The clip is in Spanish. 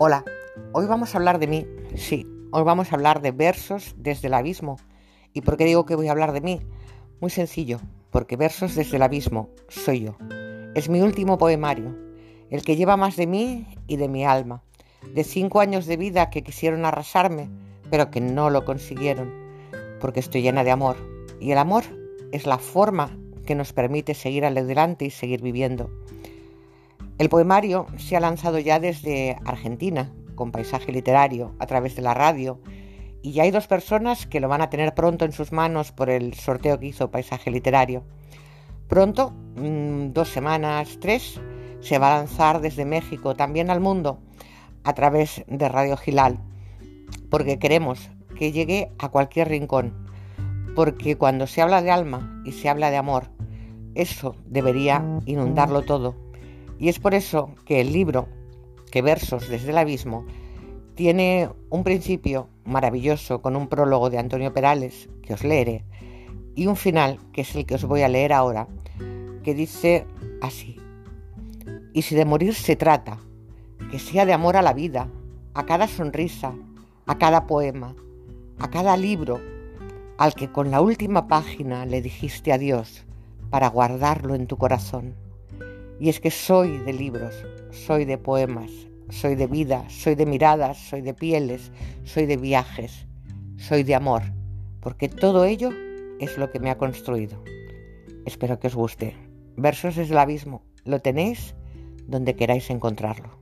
Hola, hoy vamos a hablar de mí, sí, hoy vamos a hablar de versos desde el abismo. ¿Y por qué digo que voy a hablar de mí? Muy sencillo, porque versos desde el abismo soy yo. Es mi último poemario, el que lleva más de mí y de mi alma, de cinco años de vida que quisieron arrasarme, pero que no lo consiguieron, porque estoy llena de amor. Y el amor es la forma que nos permite seguir adelante y seguir viviendo. El poemario se ha lanzado ya desde Argentina, con paisaje literario, a través de la radio, y ya hay dos personas que lo van a tener pronto en sus manos por el sorteo que hizo Paisaje Literario. Pronto, mm, dos semanas, tres, se va a lanzar desde México también al mundo a través de Radio Gilal, porque queremos que llegue a cualquier rincón, porque cuando se habla de alma y se habla de amor, eso debería inundarlo todo y es por eso que el libro, que Versos desde el Abismo, tiene un principio maravilloso con un prólogo de Antonio Perales, que os leeré, y un final, que es el que os voy a leer ahora, que dice así. Y si de morir se trata, que sea de amor a la vida, a cada sonrisa, a cada poema, a cada libro, al que con la última página le dijiste adiós para guardarlo en tu corazón. Y es que soy de libros, soy de poemas, soy de vida, soy de miradas, soy de pieles, soy de viajes, soy de amor, porque todo ello es lo que me ha construido. Espero que os guste. Versos es el abismo. Lo tenéis donde queráis encontrarlo.